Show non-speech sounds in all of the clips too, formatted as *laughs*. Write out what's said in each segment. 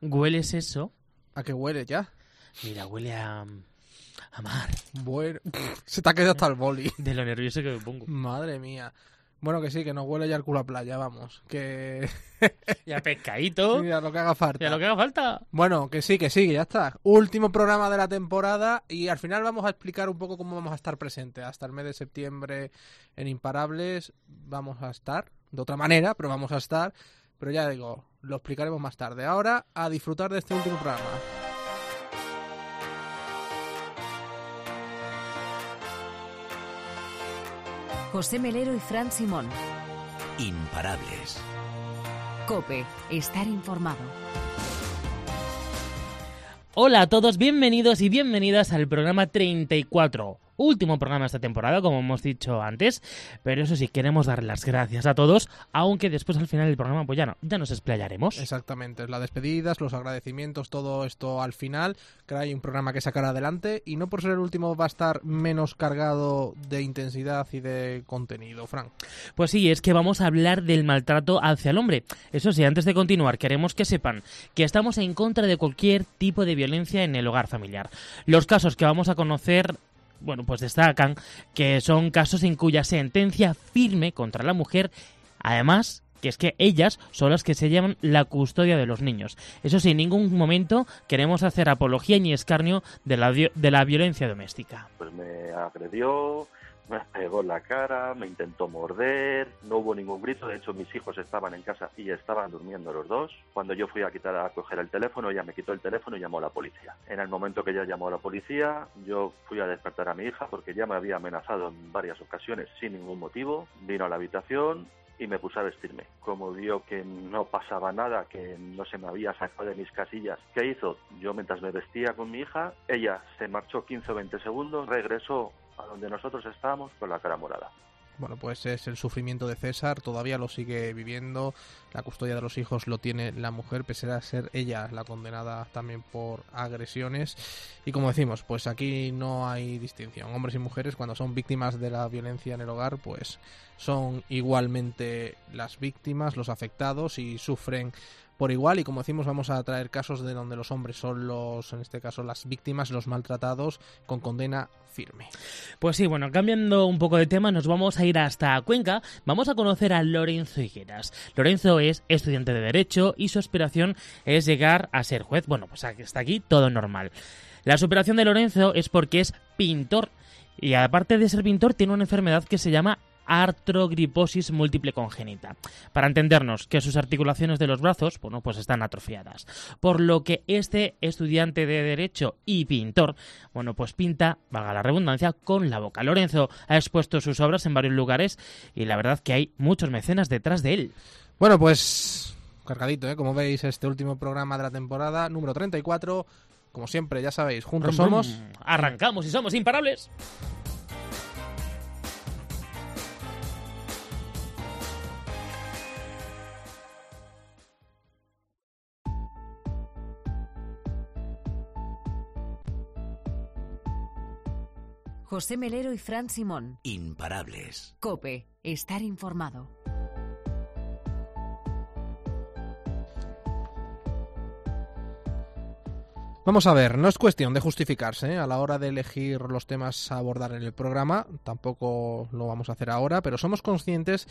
¿Hueles eso? ¿A qué huele ya? Mira, huele a... a mar. Bueno, se te ha quedado hasta el boli. *laughs* De lo nervioso que me pongo. Madre mía. Bueno, que sí, que nos huele ya el culo a playa, vamos. Que... *laughs* Y a pescadito. Mira, lo que haga falta. Y a lo que haga falta. Bueno, que sí, que sí, que ya está. Último programa de la temporada y al final vamos a explicar un poco cómo vamos a estar presentes. Hasta el mes de septiembre en Imparables vamos a estar, de otra manera, pero vamos a estar. Pero ya digo, lo explicaremos más tarde. Ahora a disfrutar de este último programa. José Melero y Fran Simón. Imparables. Cope, estar informado. Hola a todos, bienvenidos y bienvenidas al programa 34. Último programa de esta temporada, como hemos dicho antes. Pero eso sí, queremos dar las gracias a todos, aunque después al final del programa pues ya no, ya nos explayaremos. Exactamente, las despedidas, los agradecimientos, todo esto al final. Que hay un programa que sacar adelante y no por ser el último va a estar menos cargado de intensidad y de contenido, Frank. Pues sí, es que vamos a hablar del maltrato hacia el hombre. Eso sí, antes de continuar, queremos que sepan que estamos en contra de cualquier tipo de violencia en el hogar familiar. Los casos que vamos a conocer bueno, pues destacan que son casos en cuya sentencia firme contra la mujer, además que es que ellas son las que se llevan la custodia de los niños. Eso sí, en ningún momento queremos hacer apología ni escarnio de la, de la violencia doméstica. Pues me agredió, me pegó en la cara, me intentó morder, no hubo ningún grito, de hecho mis hijos estaban en casa y estaban durmiendo los dos. Cuando yo fui a quitar a coger el teléfono, ella me quitó el teléfono y llamó a la policía. En el momento que ella llamó a la policía, yo fui a despertar a mi hija porque ya me había amenazado en varias ocasiones sin ningún motivo. Vino a la habitación, y me puse a vestirme. Como vio que no pasaba nada, que no se me había sacado de mis casillas, ¿qué hizo? Yo mientras me vestía con mi hija, ella se marchó 15 o 20 segundos, regresó donde nosotros estábamos con la cara morada. Bueno, pues es el sufrimiento de César, todavía lo sigue viviendo, la custodia de los hijos lo tiene la mujer, pese a ser ella la condenada también por agresiones. Y como decimos, pues aquí no hay distinción. Hombres y mujeres, cuando son víctimas de la violencia en el hogar, pues son igualmente las víctimas, los afectados y sufren por igual y como decimos vamos a traer casos de donde los hombres son los, en este caso las víctimas, los maltratados con condena firme. Pues sí, bueno, cambiando un poco de tema, nos vamos a ir hasta Cuenca, vamos a conocer a Lorenzo Higueras. Lorenzo es estudiante de Derecho y su aspiración es llegar a ser juez. Bueno, pues hasta aquí todo normal. La superación de Lorenzo es porque es pintor y aparte de ser pintor tiene una enfermedad que se llama artrogriposis múltiple congénita. Para entendernos que sus articulaciones de los brazos, bueno, pues están atrofiadas. Por lo que este estudiante de Derecho y pintor, bueno, pues pinta, valga la redundancia, con la boca. Lorenzo ha expuesto sus obras en varios lugares y la verdad que hay muchos mecenas detrás de él. Bueno, pues cargadito, ¿eh? Como veis, este último programa de la temporada, número 34. Como siempre, ya sabéis, juntos somos... Arrancamos y somos imparables. José Melero y Fran Simón. Imparables. Cope, estar informado. Vamos a ver, no es cuestión de justificarse ¿eh? a la hora de elegir los temas a abordar en el programa, tampoco lo vamos a hacer ahora, pero somos conscientes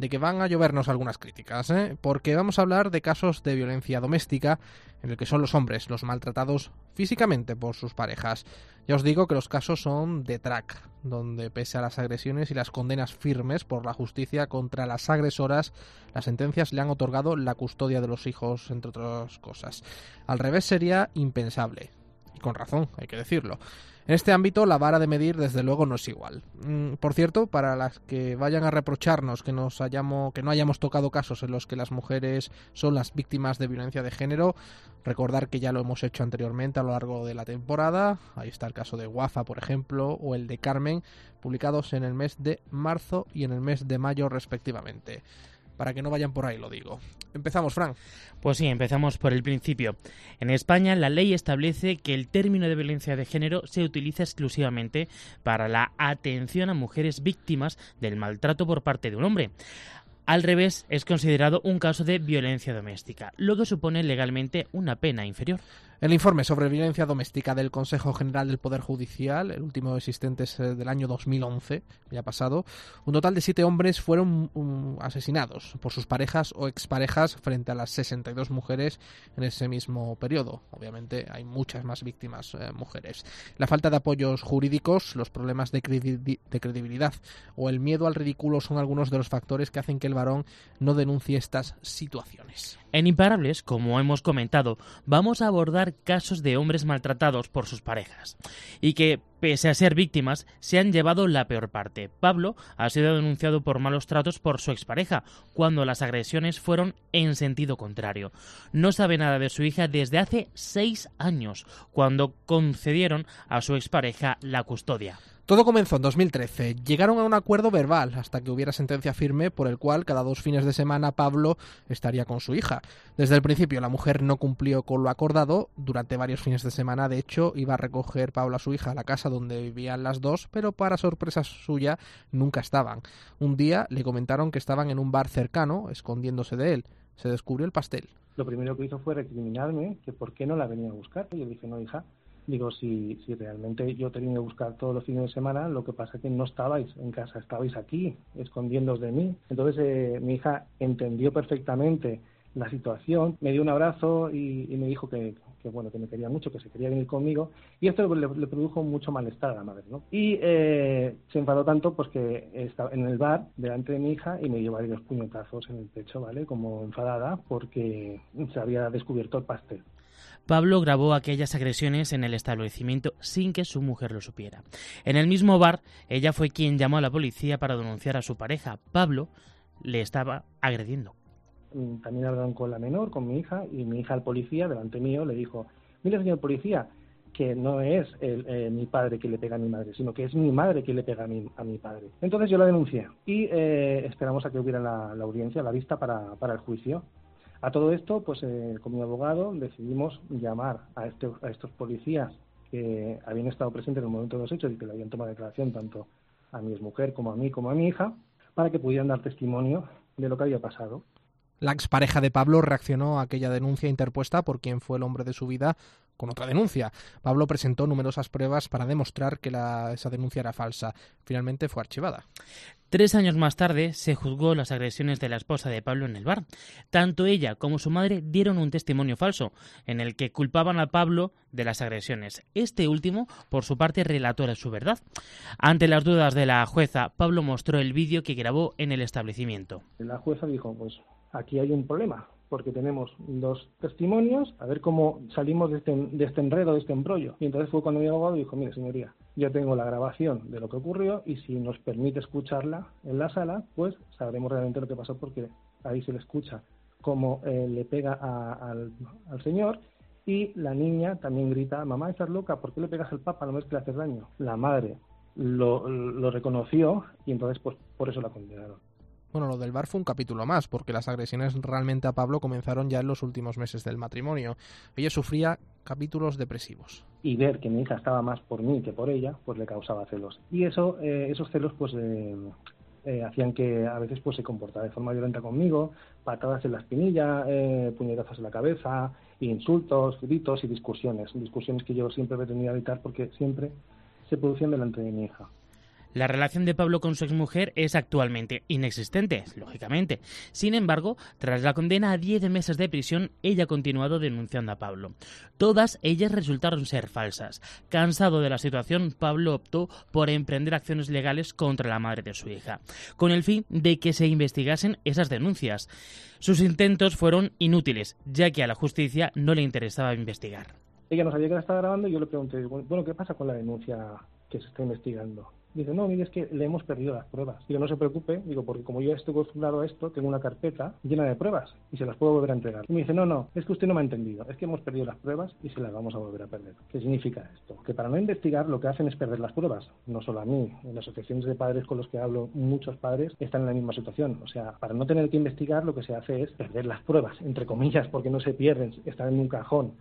de que van a llovernos algunas críticas, ¿eh? porque vamos a hablar de casos de violencia doméstica en el que son los hombres los maltratados físicamente por sus parejas. Ya os digo que los casos son de track, donde pese a las agresiones y las condenas firmes por la justicia contra las agresoras, las sentencias le han otorgado la custodia de los hijos, entre otras cosas. Al revés sería impensable. Y con razón, hay que decirlo. En este ámbito la vara de medir desde luego no es igual. Mm, por cierto, para las que vayan a reprocharnos que nos hayamos que no hayamos tocado casos en los que las mujeres son las víctimas de violencia de género, recordar que ya lo hemos hecho anteriormente a lo largo de la temporada. Ahí está el caso de Guafa, por ejemplo, o el de Carmen, publicados en el mes de marzo y en el mes de mayo respectivamente para que no vayan por ahí, lo digo. Empezamos, Frank. Pues sí, empezamos por el principio. En España, la ley establece que el término de violencia de género se utiliza exclusivamente para la atención a mujeres víctimas del maltrato por parte de un hombre. Al revés, es considerado un caso de violencia doméstica, lo que supone legalmente una pena inferior. El informe sobre violencia doméstica del Consejo General del Poder Judicial, el último existente es eh, del año 2011, ya pasado, un total de siete hombres fueron um, asesinados por sus parejas o exparejas frente a las 62 mujeres en ese mismo periodo. Obviamente hay muchas más víctimas eh, mujeres. La falta de apoyos jurídicos, los problemas de credibilidad o el miedo al ridículo son algunos de los factores que hacen que el varón no denuncie estas situaciones. En Imparables, como hemos comentado, vamos a abordar casos de hombres maltratados por sus parejas. Y que, pese a ser víctimas, se han llevado la peor parte. Pablo ha sido denunciado por malos tratos por su expareja, cuando las agresiones fueron en sentido contrario. No sabe nada de su hija desde hace seis años, cuando concedieron a su expareja la custodia. Todo comenzó en 2013. Llegaron a un acuerdo verbal hasta que hubiera sentencia firme por el cual cada dos fines de semana Pablo estaría con su hija. Desde el principio la mujer no cumplió con lo acordado. Durante varios fines de semana, de hecho, iba a recoger Pablo a su hija a la casa donde vivían las dos, pero para sorpresa suya nunca estaban. Un día le comentaron que estaban en un bar cercano, escondiéndose de él. Se descubrió el pastel. Lo primero que hizo fue recriminarme que por qué no la venía a buscar. Yo dije, no, hija, Digo, si, si realmente yo tenía que buscar todos los fines de semana, lo que pasa es que no estabais en casa, estabais aquí, escondiéndoos de mí. Entonces eh, mi hija entendió perfectamente la situación, me dio un abrazo y, me dijo que, bueno que me quería mucho, que se quería venir conmigo y esto le, produjo mucho malestar a la madre, ¿no? Y eh, se enfadó tanto pues que estaba en el bar delante de mi hija y me dio varios puñetazos en el pecho, ¿vale? Como enfadada porque se había descubierto el pastel. Pablo grabó aquellas agresiones en el establecimiento sin que su mujer lo supiera. En el mismo bar, ella fue quien llamó a la policía para denunciar a su pareja. Pablo le estaba agrediendo. Mm, también hablaron con la menor, con mi hija, y mi hija al policía, delante mío, le dijo, mire señor policía, que no es eh, mi padre que le pega a mi madre, sino que es mi madre que le pega a mi, a mi padre. Entonces yo la denuncié y eh, esperamos a que hubiera la, audiencia, la vista para, el juicio. A todo esto, pues eh, con mi abogado decidimos llamar a, este, a estos policías que habían estado presentes en el momento de los hechos y que le habían tomado declaración tanto a mi mujer como a mí como a mi hija para que pudieran dar testimonio de lo que había pasado. La expareja de Pablo reaccionó a aquella denuncia interpuesta por quien fue el hombre de su vida con otra denuncia. Pablo presentó numerosas pruebas para demostrar que esa denuncia era falsa. Finalmente fue archivada. Tres años más tarde se juzgó las agresiones de la esposa de Pablo en el bar. Tanto ella como su madre dieron un testimonio falso, en el que culpaban a Pablo de las agresiones. Este último, por su parte, relató su verdad. Ante las dudas de la jueza, Pablo mostró el vídeo que grabó en el establecimiento. La jueza dijo, pues aquí hay un problema porque tenemos dos testimonios, a ver cómo salimos de este, de este enredo, de este embrollo. Y entonces fue cuando mi abogado dijo, mire señoría, yo tengo la grabación de lo que ocurrió y si nos permite escucharla en la sala, pues sabremos realmente lo que pasó porque ahí se le escucha cómo eh, le pega al, señor y la niña también grita, mamá, estás loca, ¿por qué le pegas al papa? No ves que le haces daño. La madre lo, lo reconoció y entonces pues por eso la condenaron. Bueno, lo del bar fue un capítulo más, porque las agresiones realmente a Pablo comenzaron ya en los últimos meses del matrimonio. Ella sufría capítulos depresivos. Y ver que mi hija estaba más por mí que por ella, pues le causaba celos. Y eso, eh, esos celos, pues eh, eh, hacían que a veces pues se comportara de forma violenta conmigo, patadas en la espinilla, puñetazos en la cabeza, insultos, gritos y discusiones. Discusiones que yo siempre pretendía evitar porque siempre se producían delante de mi hija. La relación de Pablo con su exmujer es actualmente inexistente, lógicamente. Sin embargo, tras la condena a 10 meses de prisión, ella ha continuado denunciando a Pablo. Todas ellas resultaron ser falsas. Cansado de la situación, Pablo optó por emprender acciones legales contra la madre de su hija, con el fin de que se investigasen esas denuncias. Sus intentos fueron inútiles, ya que a la justicia no le interesaba investigar. Ella no sabía que la estaba grabando y yo le pregunté, bueno, ¿qué pasa con la denuncia que se está investigando? Dice, no, mire, es que le hemos perdido las pruebas. Digo, no se preocupe, digo, porque como yo estoy acostumbrado a esto, tengo una carpeta llena de pruebas y se las puedo volver a entregar. Y me dice, no, no, es que usted no me ha entendido, es que hemos perdido las pruebas y se las vamos a volver a perder. ¿Qué significa esto? Que para no investigar lo que hacen es perder las pruebas, no solo a mí, en las asociaciones de padres con los que hablo, muchos padres están en la misma situación. O sea, para no tener que investigar lo que se hace es perder las pruebas, entre comillas, porque no se pierden, están en un cajón.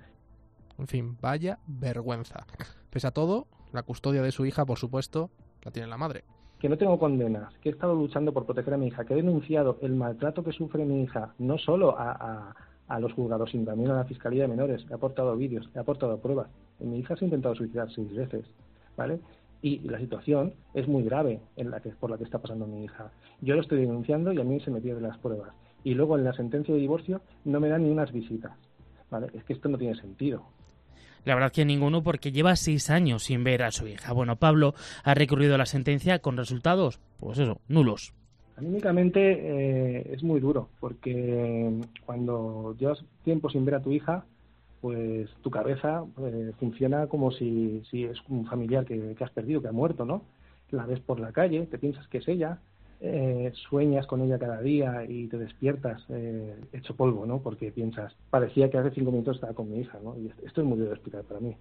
En fin, vaya vergüenza. Pese a todo, la custodia de su hija, por supuesto, la tiene la madre. que no tengo condenas, que he estado luchando por proteger a mi hija, que he denunciado el maltrato que sufre mi hija, no solo a, los juzgados, sino también a la Fiscalía de Menores, he aportado vídeos, he aportado pruebas. Mi hija se ha intentado suicidar seis veces, ¿vale? Y la situación es muy grave en la que, por la que está pasando mi hija. Yo lo estoy denunciando y a mí se me pierden las pruebas. Y luego en la sentencia de divorcio no me dan ni unas visitas. ¿vale? Es que esto no tiene sentido. La verdad que ninguno porque lleva seis años sin ver a su hija. Bueno, Pablo ha recurrido a la sentencia con resultados, pues eso, nulos. Anímicamente eh, es muy duro porque cuando llevas tiempo sin ver a tu hija, pues tu cabeza eh, funciona como si, si, es un familiar que, que has perdido, que ha muerto, ¿no? La ves por la calle, te piensas que es ella, eh, sueñas con ella cada día y te despiertas eh, hecho polvo, ¿no? Porque piensas, parecía que hace cinco minutos estaba con mi hija, ¿no? Y esto es muy duro de explicar para mí.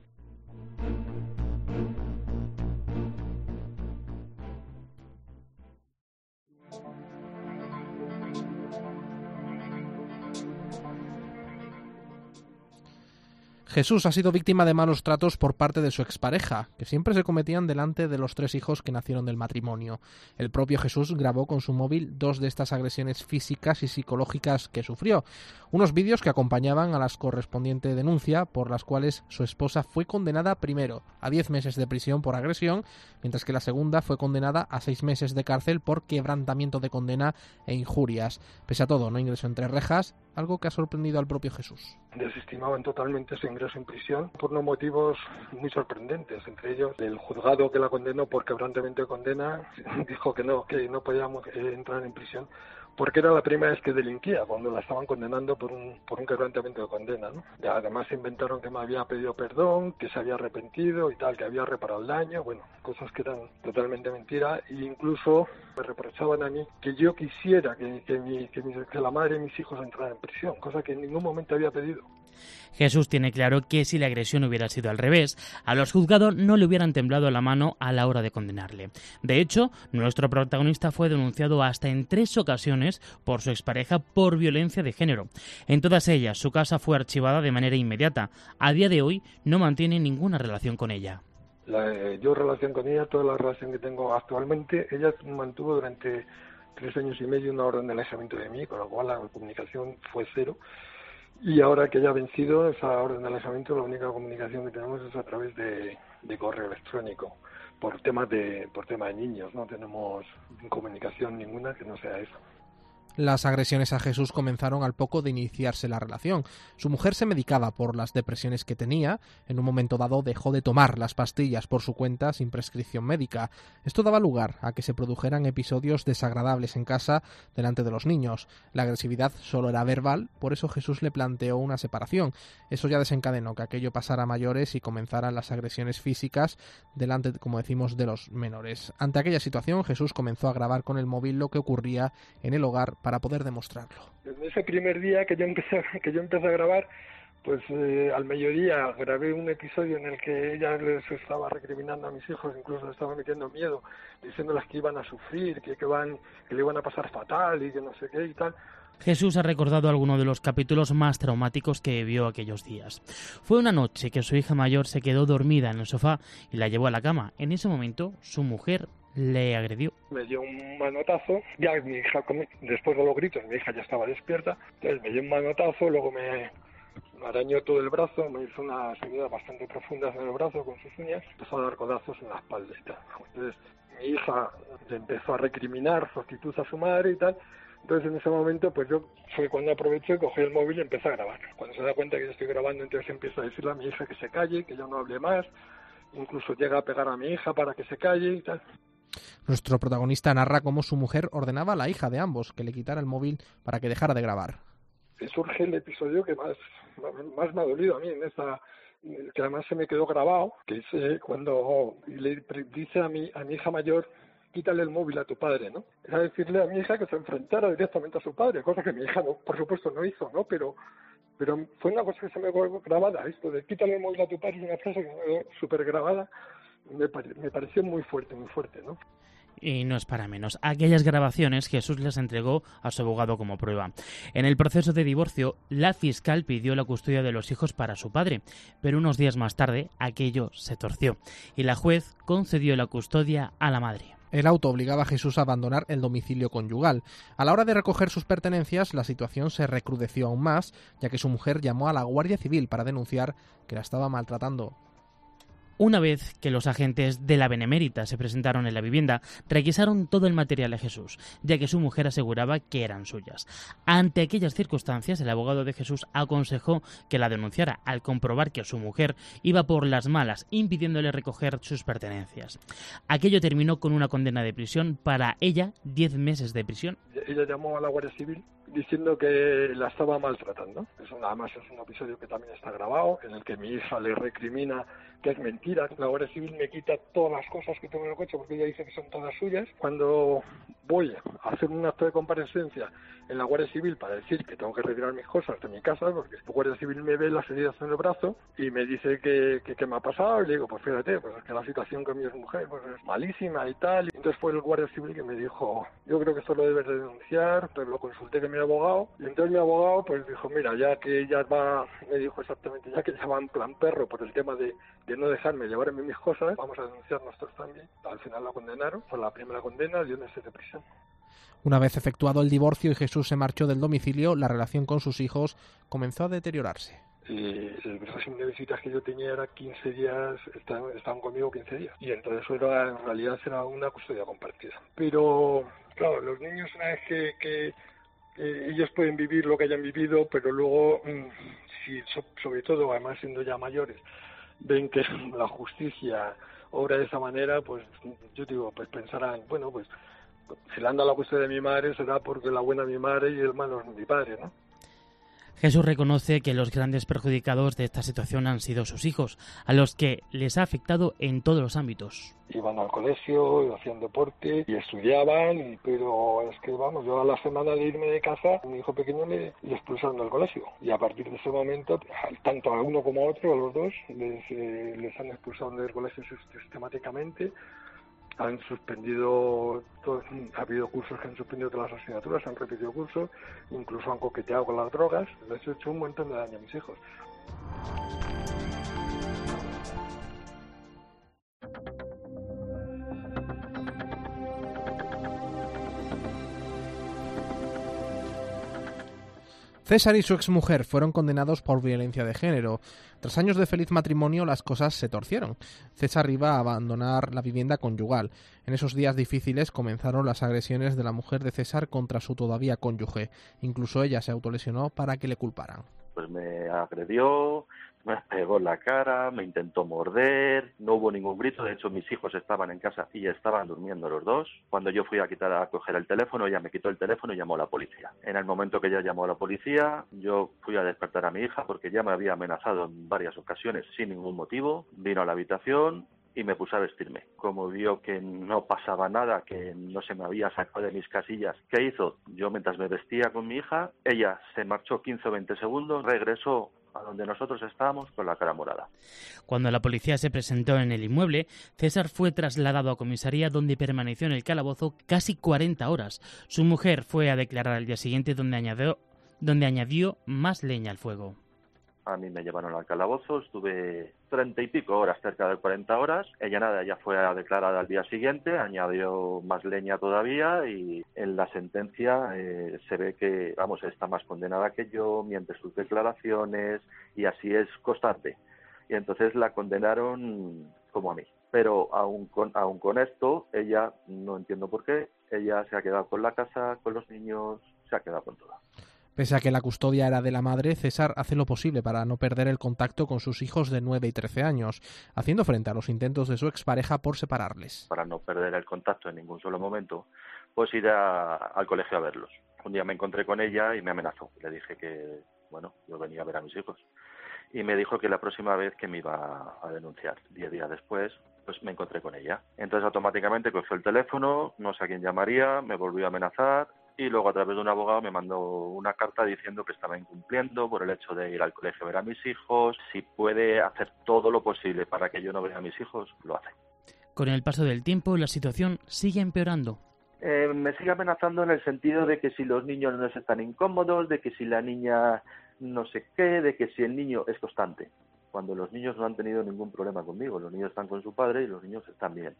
Jesús ha sido víctima de malos tratos por parte de su expareja, que siempre se cometían delante de los tres hijos que nacieron del matrimonio. El propio Jesús grabó con su móvil dos de estas agresiones físicas y psicológicas que sufrió, unos vídeos que acompañaban a las correspondiente denuncia por las cuales su esposa fue condenada primero a diez meses de prisión por agresión, mientras que la segunda fue condenada a seis meses de cárcel por quebrantamiento de condena e injurias. Pese a todo, no ingresó entre rejas, algo que ha sorprendido al propio Jesús. Desestimaban totalmente su ingreso en prisión por unos motivos muy sorprendentes, entre ellos el juzgado que la condenó por quebrantamiento de condena *laughs* dijo que no, que no podíamos eh, entrar en prisión porque era la primera vez que delinquía, cuando la estaban condenando por un, por un quebrantamiento de condena. ¿no? además inventaron que me había pedido perdón, que se había arrepentido y tal, que había reparado el daño, bueno, cosas que eran totalmente mentira, e incluso me reprochaban a mí que yo quisiera que, que, mi, que, que la madre de mis hijos entrara en prisión, cosa que en ningún momento había pedido. Jesús tiene claro que si la agresión hubiera sido al revés, a los juzgados no le hubieran temblado la mano a la hora de condenarle. De hecho, nuestro protagonista fue denunciado hasta en tres ocasiones por su expareja por violencia de género. En todas ellas, su casa fue archivada de manera inmediata. A día de hoy no mantiene ninguna relación con ella. Eh, yo relación con ella, toda la relación que tengo actualmente, ella mantuvo durante tres años y medio una orden de alejamiento de mí, con lo cual la comunicación fue cero. Y ahora que ya ha vencido esa orden de alejamiento, la única comunicación que tenemos es a través de, correo electrónico, por temas de, por tema de niños, no tenemos comunicación ninguna que no sea eso. Las agresiones a Jesús comenzaron al poco de iniciarse la relación. Su mujer se medicaba por las depresiones que tenía. En un momento dado dejó de tomar las pastillas por su cuenta sin prescripción médica. Esto daba lugar a que se produjeran episodios desagradables en casa delante de los niños. La agresividad solo era verbal, por eso Jesús le planteó una separación. Eso ya desencadenó que aquello pasara a mayores y comenzaran las agresiones físicas delante, como decimos, de los menores. Ante aquella situación, Jesús comenzó a grabar con el móvil lo que ocurría en el hogar poder demostrarlo. En ese primer día que yo empecé, *laughs* que yo empecé a grabar, pues eh, al mediodía grabé un episodio en el que ella les estaba recriminando a mis hijos, incluso les estaba metiendo miedo, diciéndoles que iban a sufrir, que, que, van, que le iban a pasar fatal y que no sé qué y tal. Jesús ha recordado algunos de los capítulos más traumáticos que vio aquellos días. Fue una noche que su hija mayor se quedó dormida en el sofá y la llevó a la cama. En ese momento, su mujer le agredió. Me dio un manotazo, ya mi hija, después de los gritos, mi hija ya estaba despierta, entonces me dio un manotazo, luego me arañó todo el brazo, me hizo unas heridas bastante profundas en el brazo con sus uñas, empezó a dar codazos en la espalda y tal. Entonces mi hija empezó a recriminar su actitud a su madre y tal, entonces en ese momento pues yo fue cuando aproveché, cogí el móvil y empecé a grabar. Cuando se da cuenta que yo estoy grabando, entonces empiezo a decirle a mi hija que se calle, que yo no hable más, incluso llega a pegar a mi hija para que se calle y tal. Nuestro protagonista narra cómo su mujer ordenaba a la hija de ambos que le quitara el móvil para que dejara de grabar. Surge el episodio que más, más me ha dolido a mí en esa que además se me quedó grabado, que es cuando le dice a mi, a mi hija mayor, quítale el móvil a tu padre, ¿no? Era decirle a mi hija que se enfrentara directamente a su padre, cosa que mi hija, por supuesto, no hizo, ¿no? Pero, pero fue una cosa que se me quedó grabada, esto de quítale el móvil a tu padre, es una frase que me quedó súper grabada, me, me pareció muy fuerte, muy fuerte, ¿no? Y no es para menos. Aquellas grabaciones Jesús les entregó a su abogado como prueba. En el proceso de divorcio, la fiscal pidió la custodia de los hijos para su padre, pero unos días más tarde aquello se torció y la juez concedió la custodia a la madre. El auto obligaba a Jesús a abandonar el domicilio conyugal. A la hora de recoger sus pertenencias, la situación se recrudeció aún más, ya que su mujer llamó a la Guardia Civil para denunciar que la estaba maltratando. Una vez que los agentes de la Benemérita se presentaron en la vivienda, requisaron todo el material de Jesús, ya que su mujer aseguraba que eran suyas. Ante aquellas circunstancias, el abogado de Jesús aconsejó que la denunciara al comprobar que su mujer iba por las malas, impidiéndole recoger sus pertenencias. Aquello terminó con una condena de prisión para ella, 10 meses de prisión. Ella llamó a la Guardia Civil diciendo que la estaba maltratando. Eso además es un episodio que también está grabado, en el que mi hija le recrimina que es mentira. La Guardia Civil me quita todas las cosas que tengo en el coche porque ella dice que son todas suyas. Cuando voy a hacer un acto de comparecencia en la Guardia Civil para decir que tengo que retirar mis cosas de mi casa, porque la Guardia Civil me ve las heridas en el brazo y me dice que, que, me ha pasado y le digo, pues fíjate, pues es que la situación con mi mujer pues es malísima y tal. Y entonces fue el Guardia Civil que me dijo, yo creo que esto lo debes de denunciar, pero lo consulté con mi abogado y entonces mi abogado pues dijo, mira, ya que ella va, me dijo exactamente, ya que ella va en plan perro por el tema de de no dejarme llevarme mis cosas, vamos a denunciar nuestros también. Al final la condenaron, fue la primera condena, dio meses de prisión. Una vez efectuado el divorcio y Jesús se marchó del domicilio, la relación con sus hijos comenzó a deteriorarse. Y el régimen de visitas que yo tenía era 15 días, estaban, conmigo 15 días. Y entonces eso era, en realidad era una custodia compartida. Pero, claro, los niños una vez que, que ellos pueden vivir lo que hayan vivido, pero luego, mm, si, sobre todo, además siendo ya mayores, ven que *laughs* la justicia obra de esa manera, pues yo digo, pues pensarán, bueno, pues si le anda la cuestión de mi madre será porque la buena mi madre y el malo es mi padre, ¿no? Jesús reconoce que los grandes perjudicados de esta situación han sido sus hijos, a los que les ha afectado en todos los ámbitos. Iban al colegio, hacían deporte y estudiaban, pero es que vamos, yo a la semana de irme de casa, mi hijo pequeño le, expulsaron del colegio. Y a partir de ese momento, tanto a uno como a otro, a los dos, les, eh, les han expulsado del colegio sistemáticamente han suspendido, ha habido cursos que han suspendido todas las asignaturas, han repetido cursos, incluso han coqueteado con las drogas, les he hecho un montón de daño a mis hijos. César y su exmujer fueron condenados por violencia de género. Tras años de feliz matrimonio, las cosas se torcieron. César iba a abandonar la vivienda conyugal. En esos días difíciles comenzaron las agresiones de la mujer de César contra su todavía cónyuge. Incluso ella se autolesionó para que le culparan. Pues me agredió, me pegó en la cara, me intentó morder, no hubo ningún grito, de hecho mis hijos estaban en casa y estaban durmiendo los dos. Cuando yo fui a quitar a coger el teléfono, ella me quitó el teléfono y llamó a la policía. En el momento que ella llamó a la policía, yo fui a despertar a mi hija porque ya me había amenazado en varias ocasiones sin ningún motivo. Vino a la habitación, y me puse a vestirme. Como vio que no pasaba nada, que no se me había sacado de mis casillas, ¿qué hizo? Yo mientras me vestía con mi hija, ella se marchó 15 o 20 segundos, regresó a donde nosotros estábamos con la cara morada. Cuando la policía se presentó en el inmueble, César fue trasladado a comisaría donde permaneció en el calabozo casi 40 horas. Su mujer fue a declarar al día siguiente donde añadió, donde añadió más leña al fuego. A mí me llevaron al calabozo, estuve treinta y pico horas, cerca de 40 horas. Ella nada, ya fue a declarar al día siguiente, añadió más leña todavía y en la sentencia eh, se ve que, vamos, está más condenada que yo, miente sus declaraciones y así es constante. Y entonces la condenaron como a mí. Pero aún con, aún con esto, ella, no entiendo por qué, ella se ha quedado con la casa, con los niños, se ha quedado con todo. Pese a que la custodia era de la madre, César hace lo posible para no perder el contacto con sus hijos de 9 y 13 años, haciendo frente a los intentos de su expareja por separarles. Para no perder el contacto en ningún solo momento, pues ir al colegio a verlos. Un día me encontré con ella y me amenazó. Le dije que, bueno, yo venía a ver a mis hijos. Y me dijo que la próxima vez que me iba a denunciar, diez días después, pues me encontré con ella. Entonces automáticamente cogió el teléfono, no sé a quién llamaría, me volvió a amenazar y luego a través de un abogado me mandó una carta diciendo que estaba incumpliendo por el hecho de ir al colegio a ver a mis hijos, si puede hacer todo lo posible para que yo no vea a mis hijos, lo hace. Con el paso del tiempo la situación sigue empeorando. Eh, me sigue amenazando en el sentido de que si los niños no están incómodos, de que si la niña no sé qué, de que si el niño es constante. Cuando los niños no han tenido ningún problema conmigo, los niños están con su padre y los niños están bien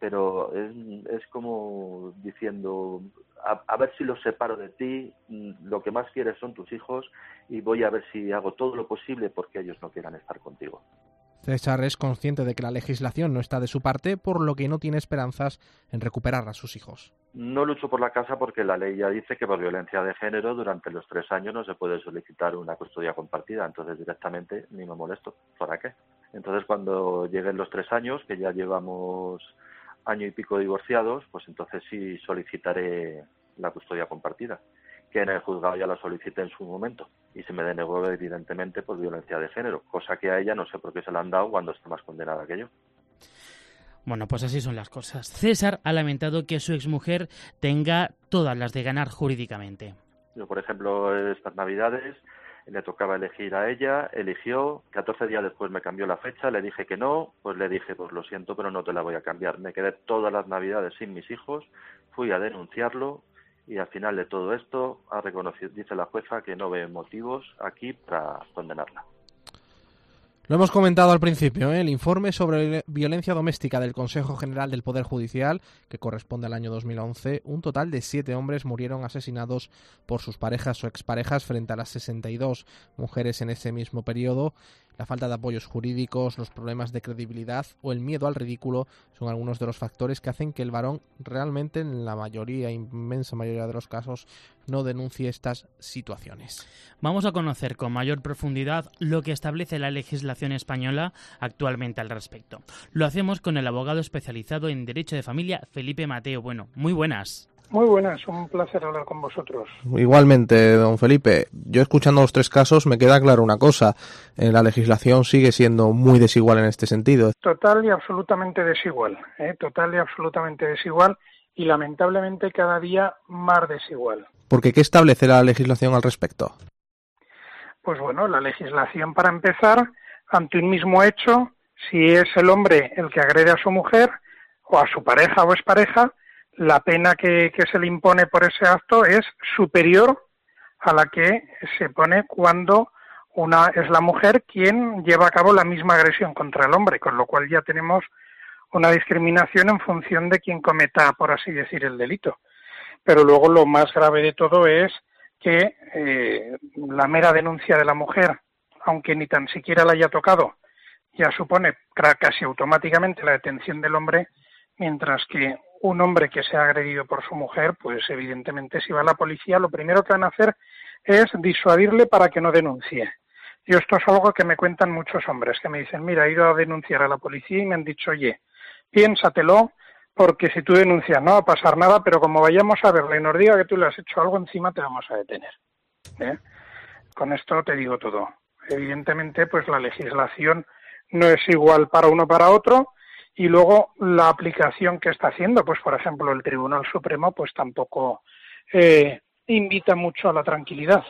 pero es, es como diciendo, a, a, ver si los separo de ti, mm, lo que más quieres son tus hijos y voy a ver si hago todo lo posible porque ellos no quieran estar contigo. César es consciente de que la legislación no está de su parte, por lo que no tiene esperanzas en recuperar a sus hijos. No lucho por la casa porque la ley ya dice que por violencia de género durante los tres años no se puede solicitar una custodia compartida, entonces directamente ni me molesto. ¿Para qué? Entonces cuando lleguen los tres años, que ya llevamos año y pico divorciados, pues entonces sí solicitaré la custodia compartida que en el juzgado ya la solicité en su momento y se me denegó evidentemente por violencia de género, cosa que a ella no sé por qué se la han dado cuando está más condenada que yo. Bueno, pues así son las cosas. César ha lamentado que su exmujer tenga todas las de ganar jurídicamente. Yo, por ejemplo, estas navidades le tocaba elegir a ella, eligió, 14 días después me cambió la fecha, le dije que no, pues le dije, pues lo siento, pero no te la voy a cambiar. Me quedé todas las navidades sin mis hijos, fui a denunciarlo, y al final de todo esto ha reconocido, dice la jueza que no ve motivos aquí para condenarla. Lo hemos comentado al principio, ¿eh? el informe sobre violencia doméstica del Consejo General del Poder Judicial, que corresponde al año 2011, un total de siete hombres murieron asesinados por sus parejas o exparejas frente a las 62 mujeres en ese mismo periodo la falta de apoyos jurídicos, los problemas de credibilidad o el miedo al ridículo son algunos de los factores que hacen que el varón realmente en la mayoría, inmensa mayoría de los casos, no denuncie estas situaciones. Vamos a conocer con mayor profundidad lo que establece la legislación española actualmente al respecto. Lo hacemos con el abogado especializado en Derecho de Familia, Felipe Mateo. Bueno, muy buenas. Muy buenas, un placer hablar con vosotros. Igualmente, don Felipe, yo escuchando los tres casos me queda claro una cosa, eh, la legislación sigue siendo muy desigual en este sentido. Total y absolutamente desigual, ¿eh? total y absolutamente desigual y lamentablemente cada día más desigual. Porque ¿qué establece la legislación al respecto? Pues bueno, la legislación para empezar, ante un mismo hecho, si es el hombre el que agrede a su mujer o a su pareja o expareja, la pena que, se le impone por ese acto es superior a la que se pone cuando una es la mujer quien lleva a cabo la misma agresión contra el hombre, con lo cual ya tenemos una discriminación en función de quien cometa, por así decir, el delito. Pero luego lo más grave de todo es que eh, la mera denuncia de la mujer, aunque ni tan siquiera la haya tocado, ya supone casi automáticamente la detención del hombre, mientras que un hombre que se ha agredido por su mujer, pues evidentemente si va a la policía, lo primero que van a hacer es disuadirle para que no denuncie. Y esto es algo que me cuentan muchos hombres, que me dicen, mira, he ido a denunciar a la policía y me han dicho, oye, piénsatelo, porque si tú denuncias no va a pasar nada, pero como vayamos a verle y nos diga que tú le has hecho algo encima, te vamos a detener. ¿eh? Con esto te digo todo. Evidentemente, pues la legislación no es igual para uno para otro, y luego la aplicación que está haciendo, pues por ejemplo el Tribunal Supremo, pues tampoco eh, invita mucho a la tranquilidad,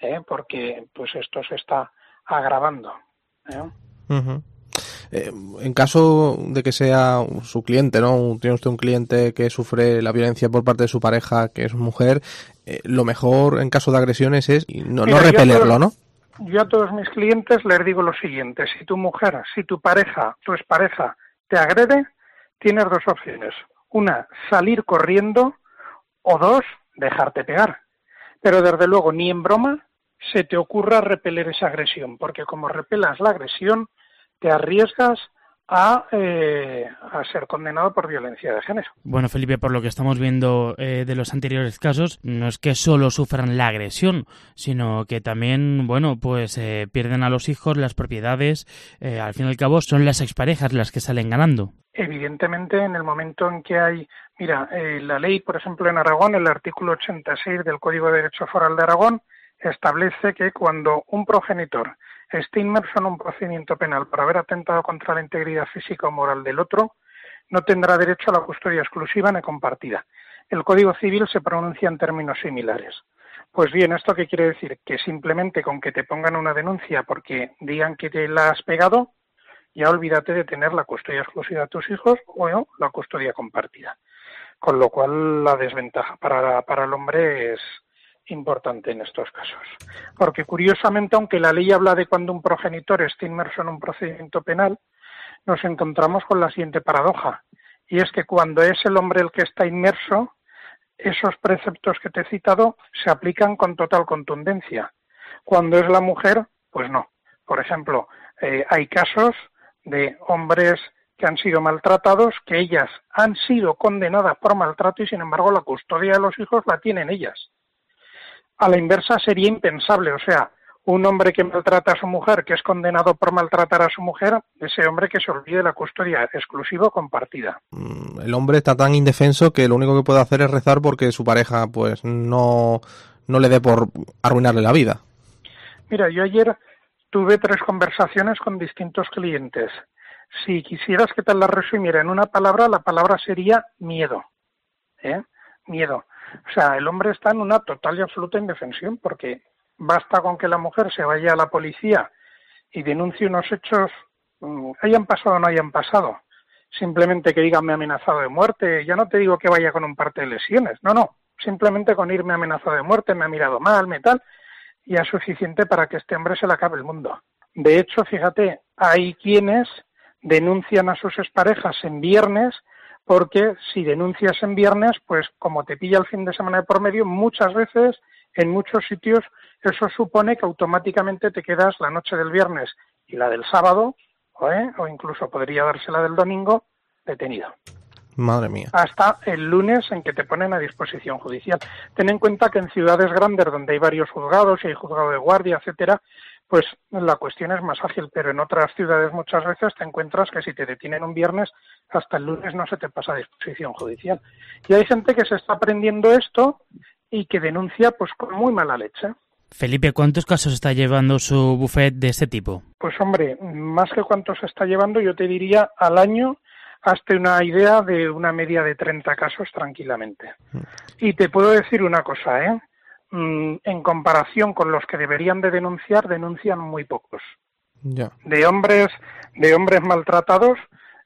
¿eh? porque pues esto se está agravando. ¿eh? en caso de que sea su cliente, ¿no? Tiene usted un cliente que sufre la violencia por parte de su pareja, que es mujer, lo mejor en caso de agresiones es no, no repelerlo, ¿no? Yo a todos mis clientes les digo lo siguiente, si tu mujer, si tu pareja, tu expareja te agrede, tienes dos opciones. Una, salir corriendo o dos, dejarte pegar. Pero desde luego, ni en broma se te ocurra repeler esa agresión, porque como repelas la agresión, te arriesgas a, eh, a, ser condenado por violencia de género. Bueno, Felipe, por lo que estamos viendo eh, de los anteriores casos, no es que solo sufran la agresión, sino que también, bueno, pues eh, pierden a los hijos, las propiedades. al fin y al cabo, son las exparejas las que salen ganando. Evidentemente, en el momento en que hay, mira, la ley, por ejemplo, en Aragón, el artículo 86 del Código de Derecho Foral de Aragón, establece que cuando un progenitor esté inmerso en un procedimiento penal por haber atentado contra la integridad física o moral del otro, no tendrá derecho a la custodia exclusiva ni compartida. El Código Civil se pronuncia en términos similares. Pues bien, ¿esto qué quiere decir? Que simplemente con que te pongan una denuncia porque digan que te la has pegado, ya olvídate de tener la custodia exclusiva de tus hijos o la custodia compartida. Con lo cual la desventaja para, para el hombre es, importante en estos casos. Porque curiosamente, aunque la ley habla de cuando un progenitor esté inmerso en un procedimiento penal, nos encontramos con la siguiente paradoja. y es que cuando es el hombre el que está inmerso, esos preceptos que te he citado se aplican con total contundencia. Cuando es la mujer, pues no. Por ejemplo, eh, hay casos de hombres que han sido maltratados, que ellas han sido condenadas por maltrato y sin embargo la custodia de los hijos la tienen ellas. A la inversa sería impensable, o sea, un hombre que maltrata a su mujer, que es condenado por maltratar a su mujer, ese hombre que se olvide la custodia exclusiva o compartida. Mm, el hombre está tan indefenso que lo único que puede hacer es rezar porque su pareja pues no, no le dé por arruinarle la vida. Mira, yo ayer tuve tres conversaciones con distintos clientes. Si quisieras que te las resumiera en una palabra, la palabra sería miedo. ¿eh? Miedo. O sea, el hombre está en una total y absoluta indefensión porque basta con que la mujer se vaya a la policía y denuncie unos hechos, mm, hayan pasado o no hayan pasado. Simplemente que diga me amenazado de muerte, ya no te digo que vaya con un parte de lesiones, no, no, simplemente con irme amenazado de muerte, me ha mirado mal, me tal, ya es suficiente para que este hombre se le acabe el mundo. De hecho, fíjate, hay quienes denuncian a sus exparejas en viernes porque si denuncias en viernes, pues como te pilla el fin de semana de por medio, muchas veces en muchos sitios eso supone que automáticamente te quedas la noche del viernes y la del sábado, ¿eh? o incluso podría darse la del domingo, detenido. Madre mía. Hasta el lunes en que te ponen a disposición judicial. Ten en cuenta que en ciudades grandes donde hay varios juzgados y hay juzgado de guardia, etcétera, pues la cuestión es más ágil, pero en otras ciudades muchas veces te encuentras que si te detienen un viernes, hasta el lunes no se te pasa a disposición judicial. Y hay gente que se está aprendiendo esto y que denuncia pues con muy mala leche. Felipe, ¿cuántos casos está llevando su buffet de este tipo? Pues hombre, más que cuántos está llevando, yo te diría al año hasta una idea de una media de 30 casos tranquilamente. Y te puedo decir una cosa, ¿eh? Mm, en comparación con los que deberían de denunciar, denuncian muy pocos. De hombres, de hombres maltratados,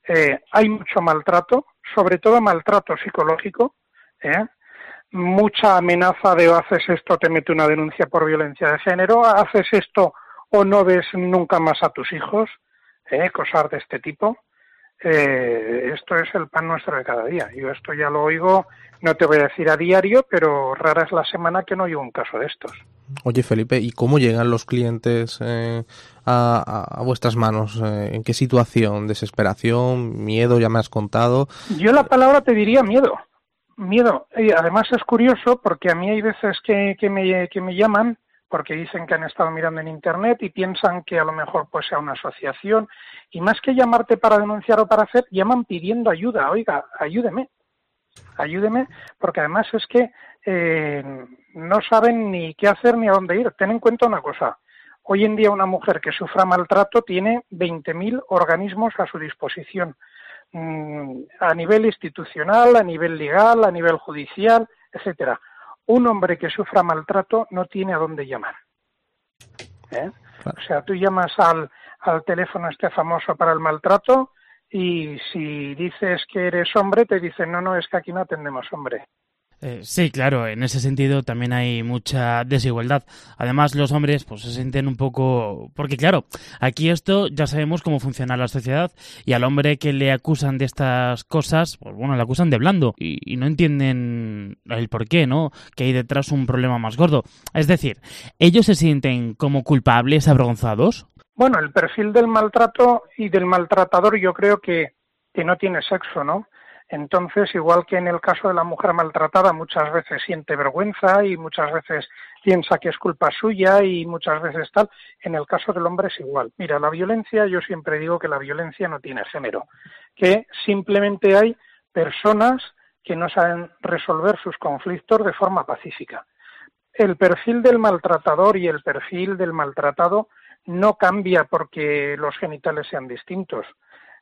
eh, hay mucho maltrato, sobre todo maltrato psicológico, ¿eh? mucha amenaza de haces esto, te mete una denuncia por violencia de género, haces esto o no ves nunca más a tus hijos, ¿eh? cosas de este tipo. Eh, esto es el pan nuestro de cada día. Yo esto ya lo oigo, no te voy a decir a diario, pero rara es la semana que no oigo un caso de estos. Oye, Felipe, ¿y cómo llegan los clientes eh, a, a, vuestras manos? Eh, ¿En qué situación? ¿Desesperación? ¿Miedo? Ya me has contado. Yo la palabra te diría miedo miedo. Y además es curioso porque a mí hay veces que, que, me, que me llaman porque dicen que han estado mirando en internet y piensan que a lo mejor pues sea una asociación y más que llamarte para denunciar o para hacer, llaman pidiendo ayuda. Oiga, ayúdeme, ayúdeme, porque además es que eh, no saben ni qué hacer ni a dónde ir. Ten en cuenta una cosa. Hoy en día una mujer que sufra maltrato tiene 20.000 organismos a su disposición. Mm, a nivel institucional, a nivel legal, a nivel judicial, etcétera. Un hombre que sufra maltrato no tiene a dónde llamar. ¿eh? O sea, tú llamas al, al teléfono este famoso para el maltrato y si dices que eres hombre, te dicen, no, no, es que aquí no atendemos hombre. Eh, sí, claro, en ese sentido también hay mucha desigualdad. Además, los hombres pues se sienten un poco... Porque claro, aquí esto ya sabemos cómo funciona la sociedad y al hombre que le acusan de estas cosas, pues bueno, le acusan de blando y, y no entienden el por qué, ¿no? Que hay detrás un problema más gordo. Es decir, ¿ellos se sienten como culpables, avergonzados? Bueno, el perfil del maltrato y del maltratador yo creo que, que no tiene sexo, ¿no? Entonces, igual que en el caso de la mujer maltratada, muchas veces siente vergüenza y muchas veces piensa que es culpa suya y muchas veces tal, en el caso del hombre es igual. Mira, la violencia, yo siempre digo que la violencia no tiene género, que simplemente hay personas que no saben resolver sus conflictos de forma pacífica. El perfil del maltratador y el perfil del maltratado no cambia porque los genitales sean distintos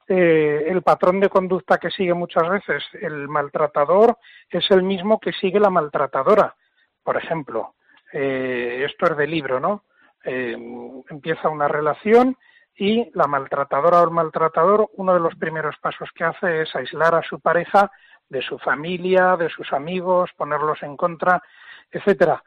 eh, el patrón de conducta que sigue muchas veces el maltratador es el mismo que sigue la maltratadora. Por ejemplo, eh, esto es de libro, ¿no? Eh, empieza una relación y la maltratadora o el maltratador, uno de los primeros pasos que hace es aislar a su pareja de su familia, de sus amigos, ponerlos en contra, etcétera.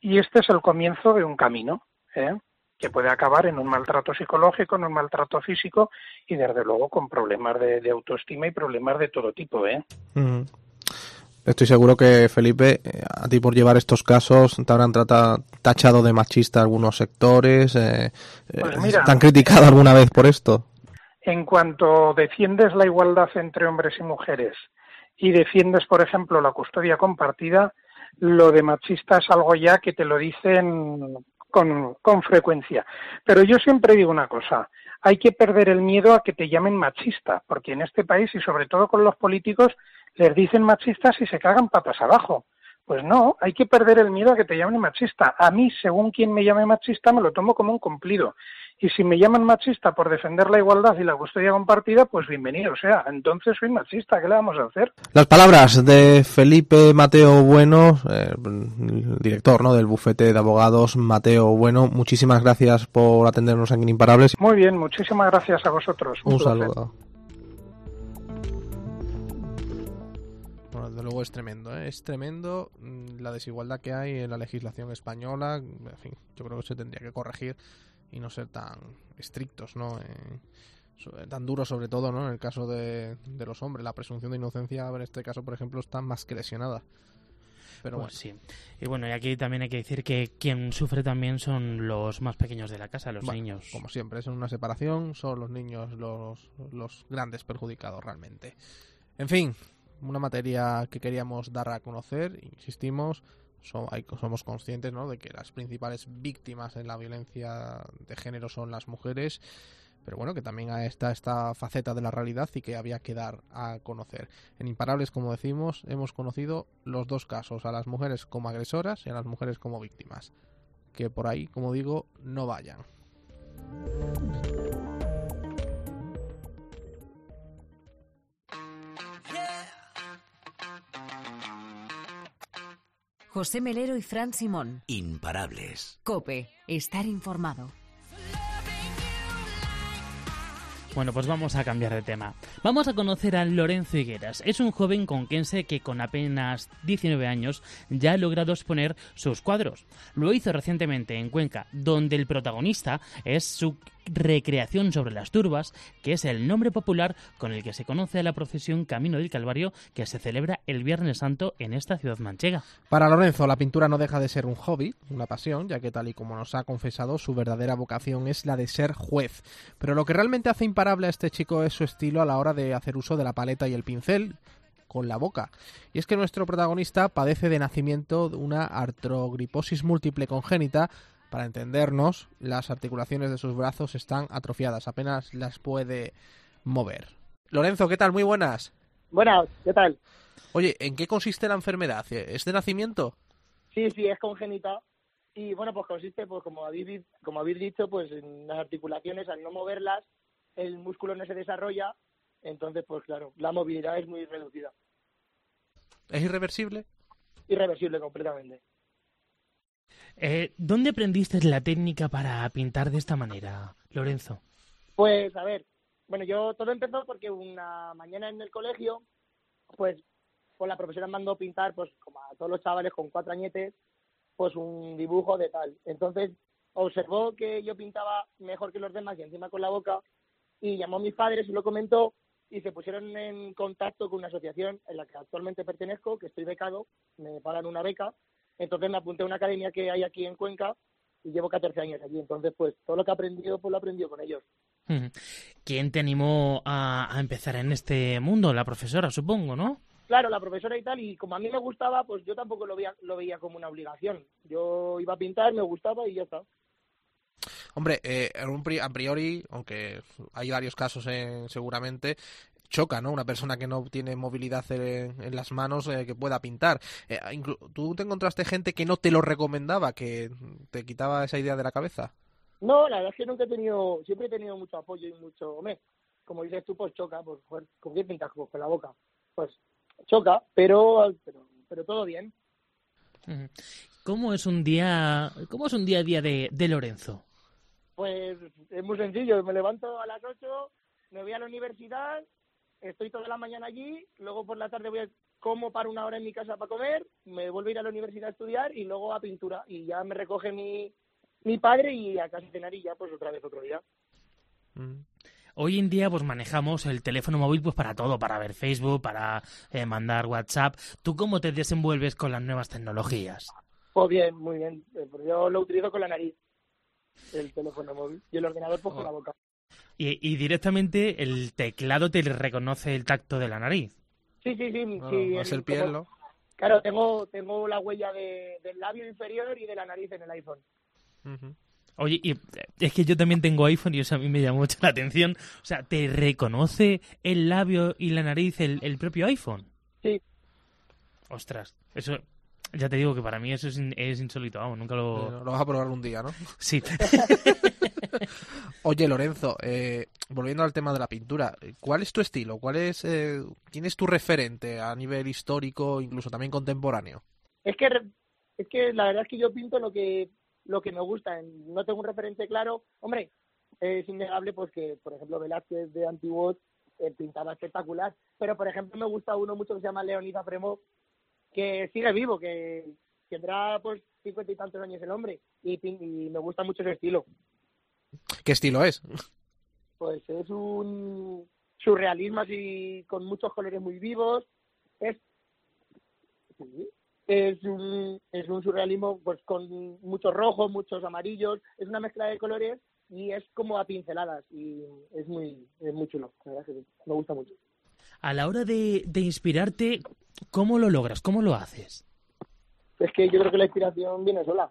Y este es el comienzo de un camino. ¿eh? Que puede acabar en un maltrato psicológico, en un maltrato físico y desde luego con problemas de, autoestima y problemas de todo tipo. ¿eh? Estoy seguro que, Felipe, eh, a ti por llevar estos casos te habrán tratado, tachado de machista algunos sectores. Eh, pues ¿Te han criticado alguna vez por esto? En cuanto defiendes la igualdad entre hombres y mujeres y defiendes, por ejemplo, la custodia compartida, lo de machista es algo ya que te lo dicen con, con frecuencia. Pero yo siempre digo una cosa, hay que perder el miedo a que te llamen machista, porque en este país y sobre todo con los políticos les dicen machistas y se cagan patas abajo. Pues no, hay que perder el miedo a que te llamen machista. A mí, según quien me llame machista, me lo tomo como un cumplido. Y si me llaman machista por defender la igualdad y la custodia compartida, pues bienvenido sea. Entonces soy machista, ¿qué le vamos a hacer? Las palabras de Felipe Mateo Bueno, eh, director ¿no? del bufete de abogados Mateo Bueno. Muchísimas gracias por atendernos aquí en Imparables. Muy bien, muchísimas gracias a vosotros. Un, saludo. Desde luego es tremendo, ¿eh? es tremendo mm, la desigualdad que hay en la legislación española. En fin, yo creo que se tendría que corregir y no ser tan estrictos, ¿no? Eh, tan duros sobre todo, ¿no? En el caso de, los hombres, la presunción de inocencia en este caso, por ejemplo, está más que lesionada. Pero pues bueno. sí. Y bueno, y aquí también hay que decir que quien sufre también son los más pequeños de la casa, los niños. Como siempre, es una separación, son los niños los, los grandes perjudicados realmente. En fin, una materia que queríamos dar a conocer, insistimos, somos conscientes ¿no? de que las principales víctimas en la violencia de género son las mujeres, pero bueno, que también está esta faceta de la realidad y que había que dar a conocer. En Imparables, como decimos, hemos conocido los dos casos, a las mujeres como agresoras y a las mujeres como víctimas. Que por ahí, como digo, no vayan. José Melero y Fran Simón. Imparables. Cope, estar informado. Bueno, pues vamos a cambiar de tema. Vamos a conocer a Lorenzo Higueras. Es un joven conquense que con apenas 19 años ya ha logrado exponer sus cuadros. Lo hizo recientemente en Cuenca, donde el protagonista es su recreación sobre las turbas, que es el nombre popular con el que se conoce a la procesión Camino del Calvario que se celebra el Viernes Santo en esta ciudad manchega. Para Lorenzo, la pintura no deja de ser un hobby, una pasión, ya que tal y como nos ha confesado, su verdadera vocación es la de ser juez. Pero lo que realmente hace imparable a este chico es su estilo a la hora de hacer uso de la paleta y el pincel, con la boca. Y es que nuestro protagonista padece de nacimiento una artrogriposis múltiple congénita para entendernos, las articulaciones de sus brazos están atrofiadas, apenas las puede mover. Lorenzo, ¿qué tal? Muy buenas. Buenas, ¿qué tal? Oye, ¿en qué consiste la enfermedad? ¿Es de nacimiento? Sí, sí, es congénita. Y bueno, pues consiste, pues como habéis, como habéis dicho, pues en las articulaciones, al no moverlas, el músculo no se desarrolla, entonces, pues claro, la movilidad es muy reducida. ¿Es irreversible? Irreversible completamente. Eh, ¿Dónde aprendiste la técnica para pintar de esta manera, Lorenzo? Pues, a ver, bueno, yo todo empezó porque una mañana en el colegio, pues, con la profesora mandó pintar, pues, como a todos los chavales con cuatro añetes, pues un dibujo de tal. Entonces, observó que yo pintaba mejor que los demás y encima con la boca, y llamó a mis padres y lo comentó, y se pusieron en contacto con una asociación en la que actualmente pertenezco, que estoy becado, me pagan una beca, entonces me apunté a una academia que hay aquí en Cuenca y llevo 14 años allí. Entonces, pues todo lo que he aprendido, pues lo he aprendido con ellos. ¿Quién te animó a, empezar en este mundo? La profesora, supongo, ¿no? Claro, la profesora y tal, y como a mí me gustaba, pues yo tampoco lo veía, lo veía como una obligación. Yo iba a pintar, me gustaba y ya está. Hombre, eh, a priori, aunque hay varios casos seguramente, choca, ¿no? Una persona que no tiene movilidad en, las manos eh, que pueda pintar. Eh, ¿Tú te encontraste gente que no te lo recomendaba, que te quitaba esa idea de la cabeza? No, la verdad es que nunca he tenido, siempre he tenido mucho apoyo y mucho, hombre, como dices tú, pues choca, pues, ¿con qué pintas? Pues con la boca. Pues choca, pero, pero, todo bien. ¿Cómo es un día, cómo es un día a día de, de Lorenzo? Pues es muy sencillo, me levanto a las 8, me voy a la universidad, estoy toda la mañana allí, luego por la tarde voy a como para una hora en mi casa para comer, me vuelvo a ir a la universidad a estudiar y luego a pintura. Y ya me recoge mi, mi padre y a casa cenar y ya pues otra vez otro día. Mm. Hoy en día pues manejamos el teléfono móvil pues para todo, para ver Facebook, para eh, mandar WhatsApp. ¿Tú cómo te desenvuelves con las nuevas tecnologías? Pues bien, muy bien. Eh, pues yo lo utilizo con la nariz, el teléfono móvil. Y el ordenador pues con la boca. Y, y directamente el teclado te reconoce el tacto de la nariz. Sí, sí, sí. Claro, sí, más el- el piel, ¿no? Claro, tengo, tengo la huella de- del labio inferior y de la nariz en el iPhone. Oye, y eh, es que yo también tengo iPhone y eso a mí me llama mucho la atención. O sea, ¿te reconoce el labio y la nariz el, el propio iPhone? Sí. Ostras, eso... Ya te digo que para mí eso es, es insólito, vamos, nunca lo... Lo vas a probar un día, ¿no? Sí. *laughs* Oye, Lorenzo, eh, volviendo al tema de la pintura, ¿cuál es tu estilo? ¿Cuál es, eh, ¿Quién es tu referente a nivel histórico, incluso también contemporáneo? Es que es que la verdad es que yo pinto lo que lo que me gusta. No tengo un referente claro. Hombre, es innegable pues que, por ejemplo, Velázquez de Antiguos eh, pintaba espectacular. Pero, por ejemplo, me gusta uno mucho que se llama Leonida Premo, que sigue vivo, que tendrá pues cincuenta y tantos años el hombre. Y, y me gusta mucho ese estilo. ¿Qué estilo es? Pues es un surrealismo así con muchos colores muy vivos. Es es un, es un surrealismo pues con muchos rojos, muchos amarillos. Es una mezcla de colores y es como a pinceladas y es muy es muy chulo. La verdad que sí, me gusta mucho. A la hora de, de inspirarte, ¿cómo lo logras? ¿Cómo lo haces? Es que yo creo que la inspiración viene sola.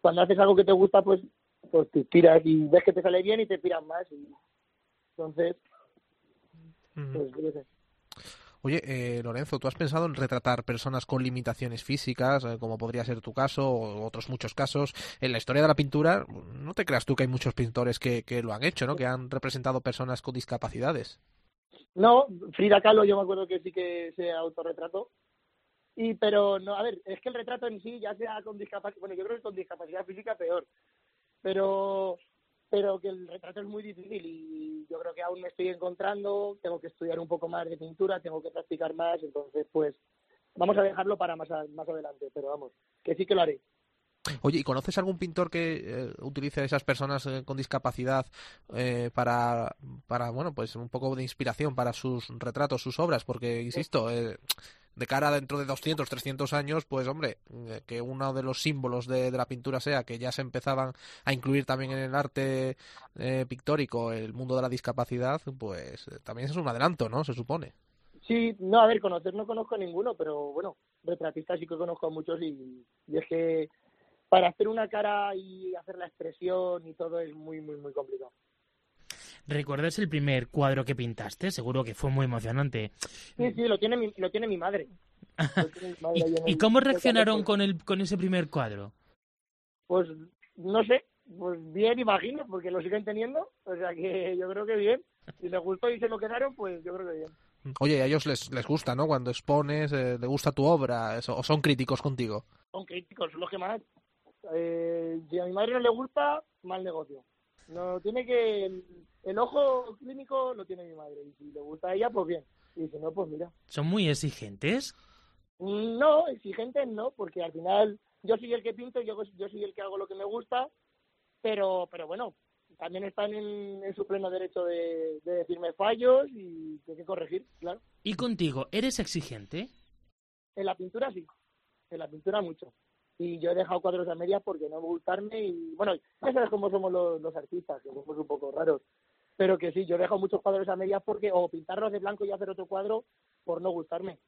Cuando haces algo que te gusta, pues pues te inspiras y ves que te sale bien y te inspiras más. Y, entonces, pues yo sé. Oye, eh, Lorenzo, ¿tú has pensado en retratar personas con limitaciones físicas, eh, como podría ser tu caso o otros muchos casos? En la historia de la pintura, no te creas tú que hay muchos pintores que, que lo han hecho, ¿no? Que han representado personas con discapacidades. No, Frida Kahlo yo me acuerdo que sí que se autorretrató. Y pero no, a ver, es que el retrato en sí ya sea con discapacidad, bueno, yo creo que con discapacidad física peor. Pero pero que el retrato es muy difícil y yo creo que aún me estoy encontrando, tengo que estudiar un poco más de pintura, tengo que practicar más, entonces pues vamos a dejarlo para más a- más adelante, pero vamos, que sí que lo haré. Oye, ¿y conoces algún pintor que eh, utilice a esas personas eh, con discapacidad eh, para, para, bueno, pues un poco de inspiración para sus retratos, sus obras? Porque, insisto, eh, de cara a dentro de 200, 300 años, pues hombre, que uno de los símbolos de, de la pintura sea que ya se empezaban a incluir también en el arte eh, pictórico el mundo de la discapacidad, pues también es un adelanto, ¿no? Se supone. Sí, no, a ver, conocer no conozco a ninguno, pero bueno, retratistas sí que conozco a muchos y, y es que para hacer una cara y hacer la expresión y todo es muy, muy, muy complicado. ¿Recuerdas el primer cuadro que pintaste? Seguro que fue muy emocionante. Sí, sí, lo tiene mi, lo tiene mi madre. Lo tiene mi madre *laughs* ¿Y, cómo reaccionaron con, el, con ese primer cuadro? Pues no sé, pues bien imagino, porque lo siguen teniendo, o sea que yo creo que bien. Si les gustó y se lo quedaron, pues yo creo que bien. Oye, a ellos les, les gusta, ¿no? Cuando expones, eh, ¿le gusta tu obra? Eso- ¿O son críticos contigo? Son críticos, los que más. Eh, si a mi madre no le gusta, mal negocio. No tiene que el, el ojo clínico lo tiene mi madre y si le gusta a ella, pues bien. Y si no, pues mira. ¿Son muy exigentes? No, exigentes no, porque al final yo soy el que pinto, yo, yo soy el que hago lo que me gusta, pero, pero bueno, también están en, en su pleno derecho de, de decirme fallos y hay que corregir, claro. ¿Y contigo, eres exigente? En la pintura sí, en la pintura mucho. Y yo he dejado cuadros a medias porque no me gustarme y, bueno, ya sabes cómo somos los, los artistas, que somos un poco raros. Pero que sí, yo he dejado muchos cuadros a medias porque, o pintarlos de blanco y hacer otro cuadro por no gustarme.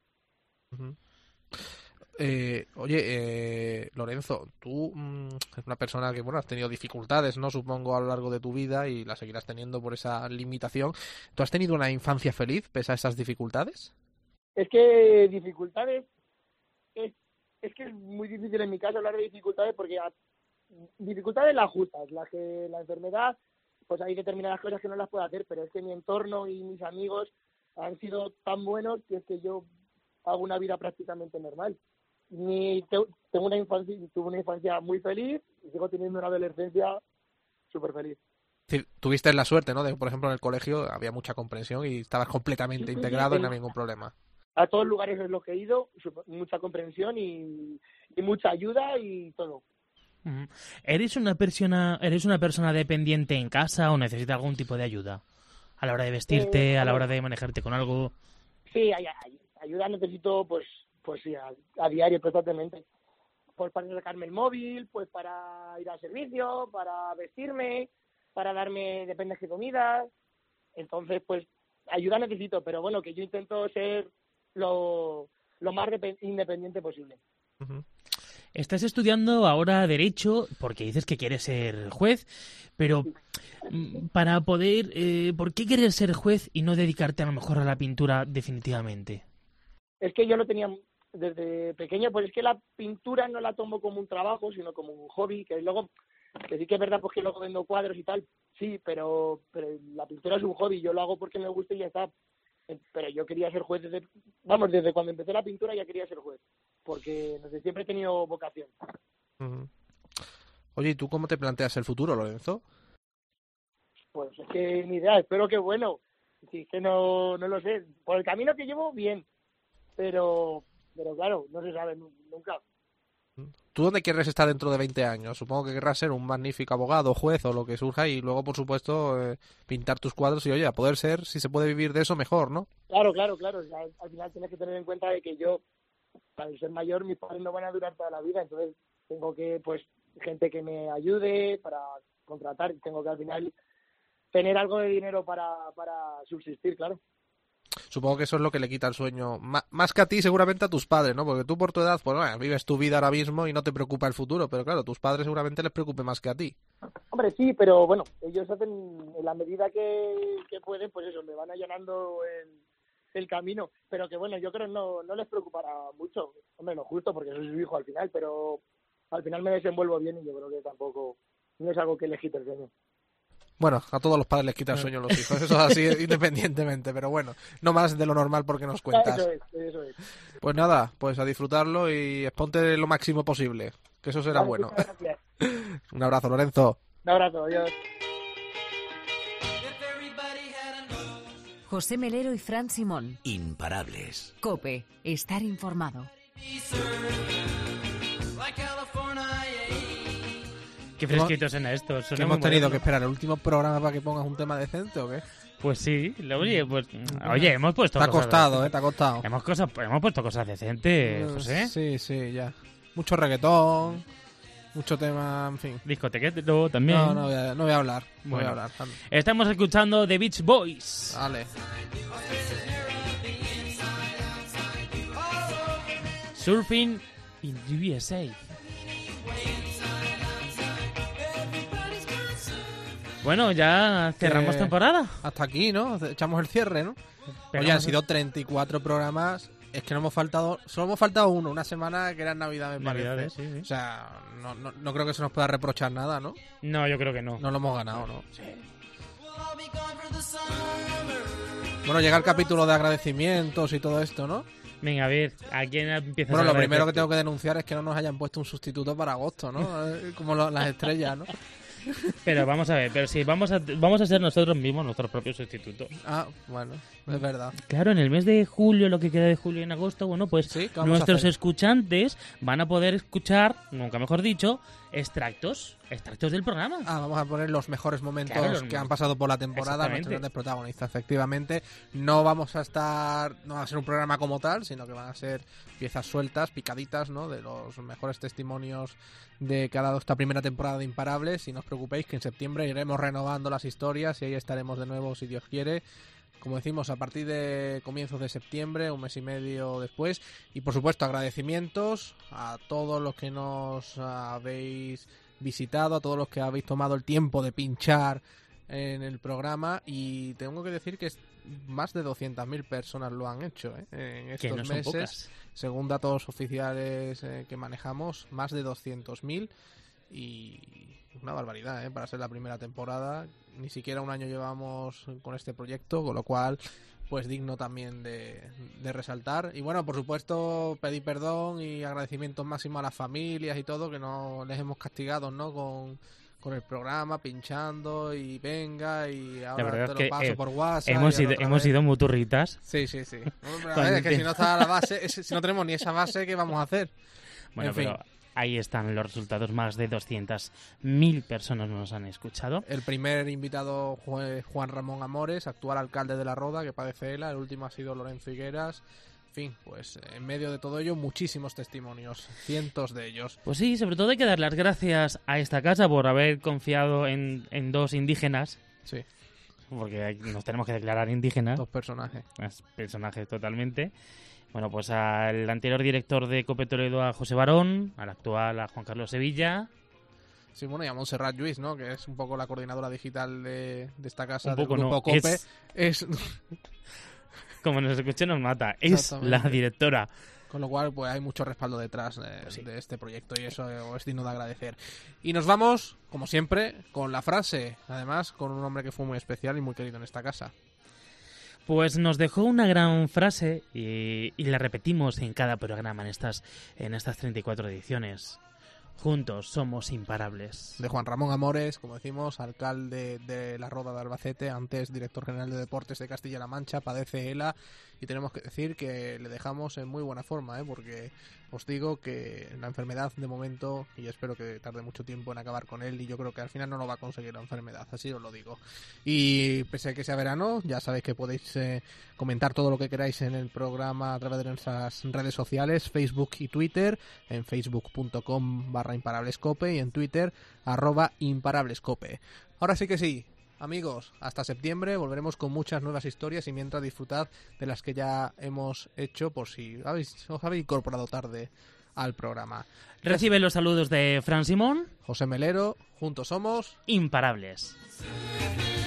Eh, oye, eh, Lorenzo, tú mm, eres una persona que bueno has tenido dificultades, no supongo a lo largo de tu vida y las seguirás teniendo por esa limitación. ¿Tú has tenido una infancia feliz pese a esas dificultades? Es que dificultades, es, es que es muy difícil en mi caso hablar de dificultades porque a- dificultades las justas, las que la enfermedad, pues hay determinadas cosas que no las puedo hacer, pero es que mi entorno y mis amigos han sido tan buenos que es que yo hago una vida prácticamente normal. Ni te- tengo una infancia, tuve una infancia muy feliz y sigo teniendo una adolescencia súper feliz. Tuviste la suerte, ¿no? De, por ejemplo, en el colegio había mucha comprensión y estabas completamente Sí, sí, integrado y no había ningún problema. A todos lugares en los que he ido, mucha comprensión y, y mucha ayuda y todo. ¿Eres una persona, eres una persona dependiente en casa o necesitas algún tipo de ayuda? A la hora de vestirte, Eh, a la hora de manejarte con algo. Sí, ay- ay- ayuda necesito, pues, pues sí, a, a diario constantemente. Pues para sacarme el móvil, pues para ir al servicio, para vestirme, para darme, depende de qué comidas. Entonces, pues, ayuda necesito, pero bueno, que yo intento ser lo, lo más depe- independiente posible. Estás estudiando ahora Derecho porque dices que quieres ser juez, pero mm, para poder... eh, ¿Por qué querer ser juez y no dedicarte a lo mejor a la pintura definitivamente? Es que yo lo tenía desde pequeño, pues es que la pintura no la tomo como un trabajo, sino como un hobby, que luego, que sí que es verdad, pues que luego vendo cuadros y tal, sí, pero, pero la pintura es un hobby, yo lo hago porque me gusta y ya está. Eh, Pero yo quería ser juez desde, vamos, desde cuando empecé la pintura ya quería ser juez, porque desde siempre he tenido vocación. Oye, ¿y tú cómo te planteas el futuro, Lorenzo? Pues es que ni idea, espero que bueno, si es que no, no lo sé, por el camino que llevo, bien, pero, pero claro, no se sabe nu- nunca. ¿Tú dónde quieres estar dentro de 20 años? Supongo que querrás ser un magnífico abogado, juez o lo que surja y luego, por supuesto, eh, pintar tus cuadros y, oye, a poder ser, si se puede vivir de eso, mejor, ¿no? Claro, claro, claro. al final tienes que tener en cuenta de que yo, al ser mayor, mis padres no van a durar toda la vida, entonces tengo que, pues, gente que me ayude para contratar, tengo que al final tener algo de dinero para, para subsistir, claro. Supongo que eso es lo que le quita el sueño, más que a ti, seguramente a tus padres, ¿no? Porque tú por tu edad, pues bueno, vives tu vida ahora mismo y no te preocupa el futuro, pero claro, tus padres seguramente les preocupe más que a ti. Hombre, sí, pero bueno, ellos hacen en la medida que, que pueden, pues eso, me van allanando el, el camino, pero que bueno, yo creo no, no les preocupará mucho, hombre, lo justo, porque soy su hijo al final, pero al final me desenvuelvo bien y yo creo que tampoco, no es algo que les quite el sueño. Bueno, a todos los padres les quita el sueño los hijos, eso es así *laughs* independientemente, pero bueno, no más de lo normal porque nos cuentas. Eso es, eso es. Pues nada, pues a disfrutarlo y exponte lo máximo posible, que eso será Vale, bueno. *laughs* Un abrazo, Lorenzo. Un abrazo, adiós. José Melero y Fran Simón. Imparables. Cope, estar informado. Qué fresquitos son estos. son ¿Que hemos tenido que esperar el último programa para que pongas un tema decente o qué? Pues sí, oye, pues, oye, hemos puesto Te ha costado, ¿eh? Te ha costado. Hemos, cosas, hemos puesto cosas decentes, José. Sí, sí, ya. Mucho reggaetón, mucho tema, en fin. Discotequero también. No, no voy a, no voy a hablar. Voy a hablar. anda. Estamos escuchando The Beach Boys. Vale. Surfing in the USA. Bueno, ya cerramos Eh, temporada. Hasta aquí, ¿no? Echamos el cierre, ¿no? Pero Oye, han sido 34 programas. Es que no hemos faltado, solo hemos faltado uno, una semana que era Navidad, me parece. Navidades, sí, sí. O sea, no, no, no creo que se nos pueda reprochar nada, ¿no? No, yo creo que no. No lo hemos ganado, ¿no? Bueno, llega el capítulo de agradecimientos y todo esto, ¿no? Venga, a ver, ¿a quién empieza Bueno, lo primero que tengo que denunciar es que no nos hayan puesto un sustituto para agosto, ¿no? *laughs* Como lo- las estrellas, ¿no? Pero vamos a ver, pero sí, vamos a, vamos a ser nosotros mismos nuestros propios sustitutos. Ah, bueno, es verdad. Claro, en el mes de julio, lo que queda de julio y en agosto, bueno, pues Sí, ¿qué vamos a nuestros escuchantes van a poder escuchar, nunca mejor dicho, extractos, extractos del programa. Ah, vamos a poner los mejores momentos Claro, los- que han pasado por la temporada, nuestros grandes protagonistas. Efectivamente, no vamos a estar, no va a ser un programa como tal, sino que van a ser piezas sueltas, picaditas, ¿no? De los mejores testimonios de que ha dado esta primera temporada de Imparables. Y no os preocupéis que en septiembre iremos renovando las historias y ahí estaremos de nuevo, si Dios quiere. Como decimos, a partir de comienzos de septiembre, un mes y medio después. Y por supuesto, agradecimientos a todos los que nos habéis visitado, a todos los que habéis tomado el tiempo de pinchar en el programa. Y tengo que decir que más de 200.000 personas lo han hecho ¿eh? en estos no meses. pocas. Según datos oficiales eh, que manejamos, más de 200.000 y una barbaridad ¿eh? para ser la primera temporada. Ni siquiera un año llevamos con este proyecto, con lo cual pues digno también de, de resaltar. Y bueno, por supuesto, pedir perdón y agradecimientos máximos a las familias y todo, que no les hemos castigado, ¿no? Con, con el programa, pinchando y venga, y ahora verdad te es lo que, paso eh, por WhatsApp. hemos ido, hemos vez. ido muturritas. Sí, sí, sí. *laughs* A ver, es que si no está la base, es- si no tenemos ni esa base, ¿qué vamos a hacer? Bueno, En fin. Ahí están los resultados. Más de 200.000 personas nos han escuchado. El primer invitado fue Juan Ramón Amores, actual alcalde de La Roda, que padece ELA. El último ha sido Lorenzo Higueras. En fin, pues en medio de todo ello, muchísimos testimonios, cientos de ellos. Pues sí, sobre todo hay que dar las gracias a esta casa por haber confiado en, en dos indígenas. Sí. Porque nos tenemos que declarar indígenas. Dos personajes. Personajes totalmente. Bueno, pues al anterior director de Cope Toledo, a José Barón, al actual, a Juan Carlos Sevilla. Sí, bueno, y a Montserrat Lluís, ¿no? Que es un poco la coordinadora digital de, de esta casa, Un del poco grupo no, COPE. es- Es... *laughs* Como nos escuche, nos mata. Es la directora. Con lo cual, pues hay mucho respaldo detrás eh, Pues sí. de este proyecto y eso eh, es digno de agradecer. Y nos vamos, como siempre, con la frase, además, con un hombre que fue muy especial y muy querido en esta casa. Pues nos dejó una gran frase y, la repetimos en cada programa en estas, en estas 34 ediciones. Juntos somos imparables. De Juan Ramón Amores, como decimos, alcalde de la Roda de Albacete, antes director general de deportes de Castilla-La Mancha, padece ELA y tenemos que decir que le dejamos en muy buena forma, ¿eh? porque os digo que la enfermedad de momento, y espero que tarde mucho tiempo en acabar con él, y yo creo que al final no lo va a conseguir la enfermedad, así os lo digo. Y pese a que sea verano, ya sabéis que podéis eh, comentar todo lo que queráis en el programa a través de nuestras redes sociales, Facebook y Twitter, en facebook.com barra imparablescope y en Twitter arroba imparablescope. Ahora sí que sí, amigos, hasta septiembre volveremos con muchas nuevas historias y mientras disfrutad de las que ya hemos hecho por si habéis, os habéis incorporado tarde al programa. Recibe los saludos de Fran Simón, José Melero, juntos somos imparables. Imparables.